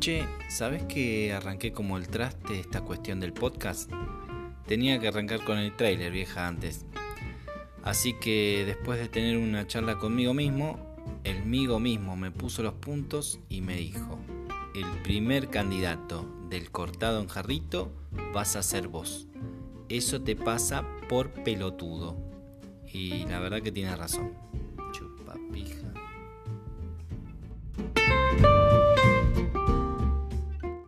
Che, ¿sabes que arranqué como el traste esta cuestión del podcast? Tenía que arrancar con el trailer, vieja, antes. Así que después de tener una charla conmigo mismo, el migo mismo me puso los puntos y me dijo, el primer candidato del cortado en jarrito vas a ser vos. Eso te pasa por pelotudo. Y la verdad que tienes razón.